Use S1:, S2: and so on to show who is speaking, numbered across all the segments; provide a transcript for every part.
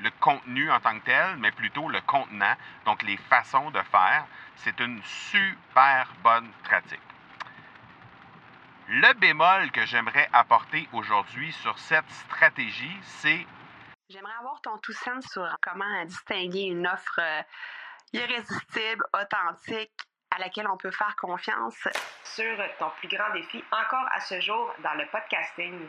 S1: le contenu en tant que tel, mais plutôt le contenant, donc les façons de faire. C'est une super bonne pratique. Le bémol que j'aimerais apporter aujourd'hui sur cette stratégie, c'est
S2: J'aimerais avoir ton tout sens sur comment distinguer une offre euh, irrésistible, authentique, à laquelle on peut faire confiance.
S3: sur ton plus grand défi encore à ce jour dans le podcasting.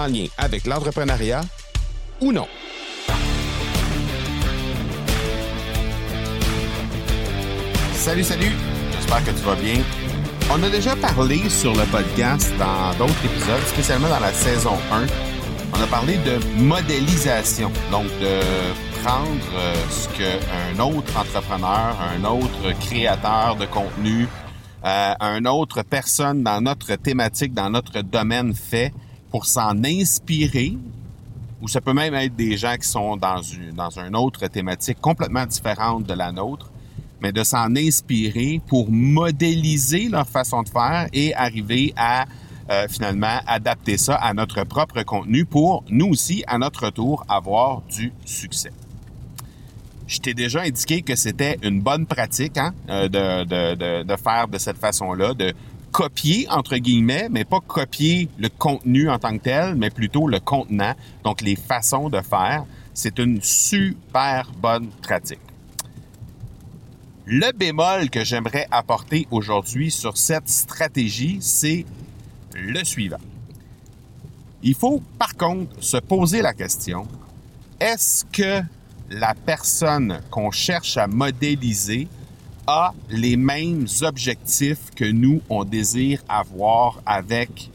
S4: en lien avec l'entrepreneuriat ou non. Salut, salut! J'espère que tu vas bien. On a déjà parlé sur le podcast dans d'autres épisodes, spécialement dans la saison 1. On a parlé de modélisation, donc de prendre euh, ce qu'un autre entrepreneur, un autre créateur de contenu, euh, un autre personne dans notre thématique, dans notre domaine fait pour s'en inspirer, ou ça peut même être des gens qui sont dans une, dans une autre thématique complètement différente de la nôtre, mais de s'en inspirer pour modéliser leur façon de faire et arriver à euh, finalement adapter ça à notre propre contenu pour nous aussi, à notre tour, avoir du succès. Je t'ai déjà indiqué que c'était une bonne pratique hein, euh, de, de, de, de faire de cette façon-là, de copier, entre guillemets, mais pas copier le contenu en tant que tel, mais plutôt le contenant, donc les façons de faire. C'est une super bonne pratique. Le bémol que j'aimerais apporter aujourd'hui sur cette stratégie, c'est le suivant. Il faut par contre se poser la question, est-ce que la personne qu'on cherche à modéliser les mêmes objectifs que nous, on désire avoir avec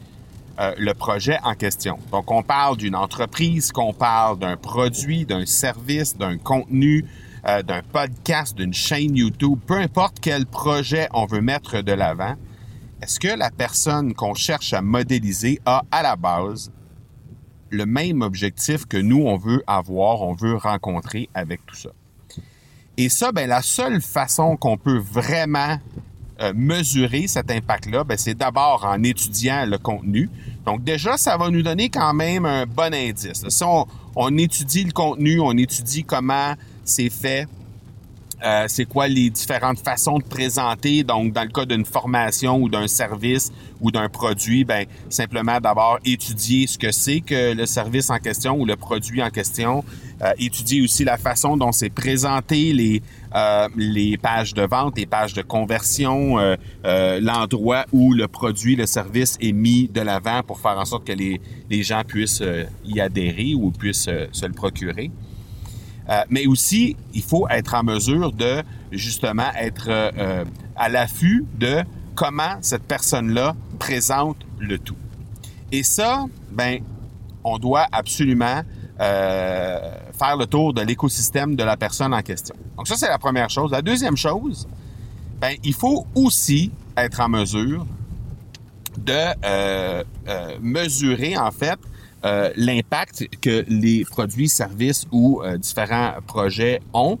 S4: euh, le projet en question. Donc, on parle d'une entreprise, qu'on parle d'un produit, d'un service, d'un contenu, euh, d'un podcast, d'une chaîne YouTube, peu importe quel projet on veut mettre de l'avant, est-ce que la personne qu'on cherche à modéliser a à la base le même objectif que nous, on veut avoir, on veut rencontrer avec tout ça? Et ça, ben, la seule façon qu'on peut vraiment euh, mesurer cet impact-là, ben, c'est d'abord en étudiant le contenu. Donc déjà, ça va nous donner quand même un bon indice. Si on, on étudie le contenu, on étudie comment c'est fait, euh, c'est quoi les différentes façons de présenter? Donc, dans le cas d'une formation ou d'un service ou d'un produit, ben simplement d'abord étudier ce que c'est que le service en question ou le produit en question. Euh, étudier aussi la façon dont c'est présenté, les euh, les pages de vente, les pages de conversion, euh, euh, l'endroit où le produit, le service est mis de l'avant pour faire en sorte que les, les gens puissent y adhérer ou puissent se le procurer. Euh, mais aussi, il faut être en mesure de justement être euh, euh, à l'affût de comment cette personne-là présente le tout. Et ça, ben, on doit absolument euh, faire le tour de l'écosystème de la personne en question. Donc ça, c'est la première chose. La deuxième chose, ben, il faut aussi être en mesure de euh, euh, mesurer en fait euh, l'impact que les produits, services ou euh, différents projets ont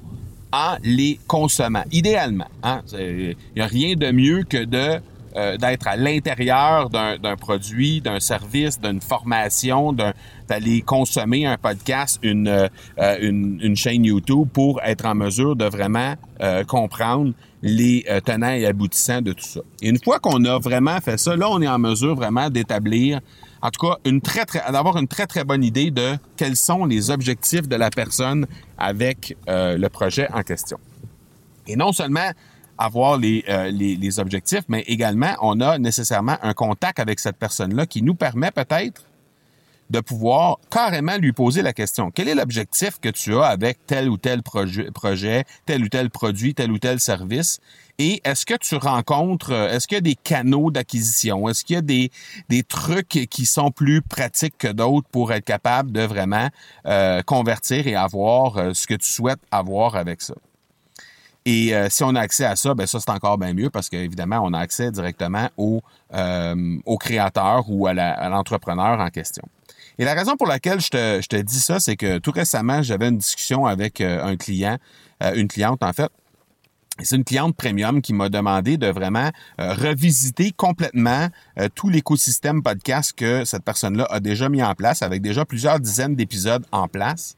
S4: en les consommant. Idéalement, hein, il n'y a rien de mieux que de euh, d'être à l'intérieur d'un produit, d'un service, d'une formation, d'aller consommer un podcast, une, une, chaîne YouTube pour être en mesure de vraiment comprendre les tenants et aboutissants de tout ça. Et une fois qu'on a vraiment fait ça, là, on est en mesure vraiment d'établir, en tout cas, d'avoir une très, très bonne idée de quels sont les objectifs de la personne avec euh, le projet en question. Et non seulement avoir euh, les objectifs, mais également, on a nécessairement un contact avec cette personne-là qui nous permet peut-être de pouvoir carrément lui poser la question. Quel est l'objectif que tu as avec tel ou tel projet, tel ou tel produit, tel ou tel service? Et est-ce que tu rencontres, euh, est-ce qu'il y a des canaux d'acquisition? Est-ce qu'il y a des, des trucs qui sont plus pratiques que d'autres pour être capable de vraiment euh, convertir et avoir euh, ce que tu souhaites avoir avec ça? Et si on a accès à ça, ben ça c'est encore bien mieux parce qu'évidemment on a accès directement au, au créateur ou à l'entrepreneur en question. Et la raison pour laquelle je te, je te dis ça, c'est que tout récemment j'avais une discussion avec un client, une cliente en fait, c'est une cliente premium qui m'a demandé de vraiment euh, revisiter complètement euh, tout l'écosystème podcast que cette personne-là a déjà mis en place, avec déjà plusieurs dizaines d'épisodes en place.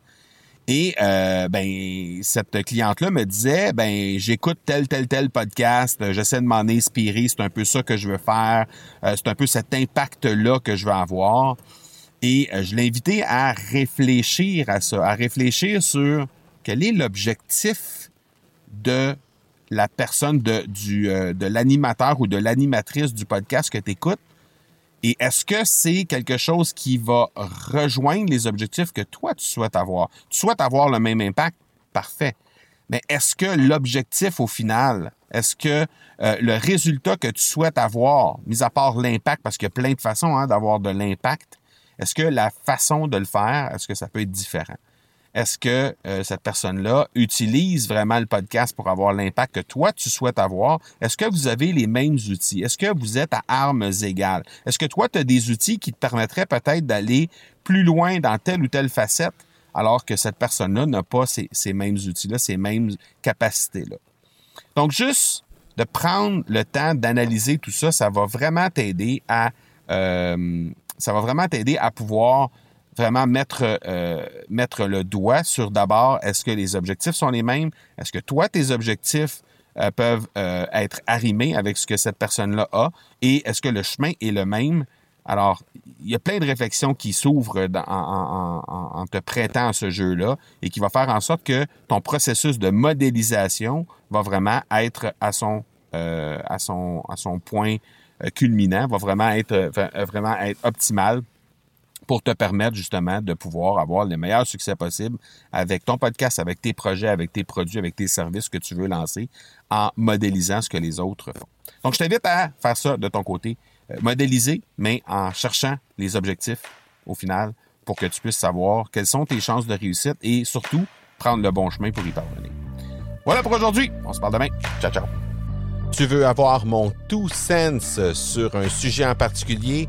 S4: Et euh, ben cette cliente-là me disait ben j'écoute tel tel tel podcast, j'essaie de m'en inspirer, c'est un peu ça que je veux faire, c'est un peu cet impact-là que je veux avoir. Et je l'ai invité à réfléchir à ça, à réfléchir sur quel est l'objectif de la personne de, du, euh, de l'animateur ou de l'animatrice du podcast que tu écoutes? Et est-ce que c'est quelque chose qui va rejoindre les objectifs que toi, tu souhaites avoir? Tu souhaites avoir le même impact? Parfait. Mais est-ce que l'objectif au final, est-ce que euh, le résultat que tu souhaites avoir, mis à part l'impact, parce qu'il y a plein de façons hein, d'avoir de l'impact, est-ce que la façon de le faire, est-ce que ça peut être différent? Est-ce que euh, cette personne-là utilise vraiment le podcast pour avoir l'impact que toi, tu souhaites avoir? Est-ce que vous avez les mêmes outils? Est-ce que vous êtes à armes égales? Est-ce que toi, tu as des outils qui te permettraient peut-être d'aller plus loin dans telle ou telle facette alors que cette personne-là n'a pas ces, mêmes outils-là, ces mêmes capacités-là? Donc, juste de prendre le temps d'analyser tout ça, ça va vraiment t'aider. Euh, ça va vraiment t'aider à pouvoir vraiment mettre, euh, mettre le doigt sur d'abord, est-ce que les objectifs sont les mêmes? Est-ce que toi, tes objectifs euh, peuvent euh, être arrimés avec ce que cette personne-là a? Et est-ce que le chemin est le même? Alors, il y a plein de réflexions qui s'ouvrent en, te prêtant à ce jeu-là et qui va faire en sorte que ton processus de modélisation va vraiment être à son, à son, à son point culminant, va vraiment être, vraiment être optimal pour te permettre justement de pouvoir avoir le meilleur succès possible avec ton podcast, avec tes projets, avec tes produits, avec tes services que tu veux lancer en modélisant ce que les autres font. Donc, je t'invite à faire ça de ton côté, euh, modéliser, mais en cherchant les objectifs au final pour que tu puisses savoir quelles sont tes chances de réussite et surtout prendre le bon chemin pour y parvenir. Voilà pour aujourd'hui. On se parle demain. Ciao, ciao.
S5: Tu veux avoir mon tout sens sur un sujet en particulier?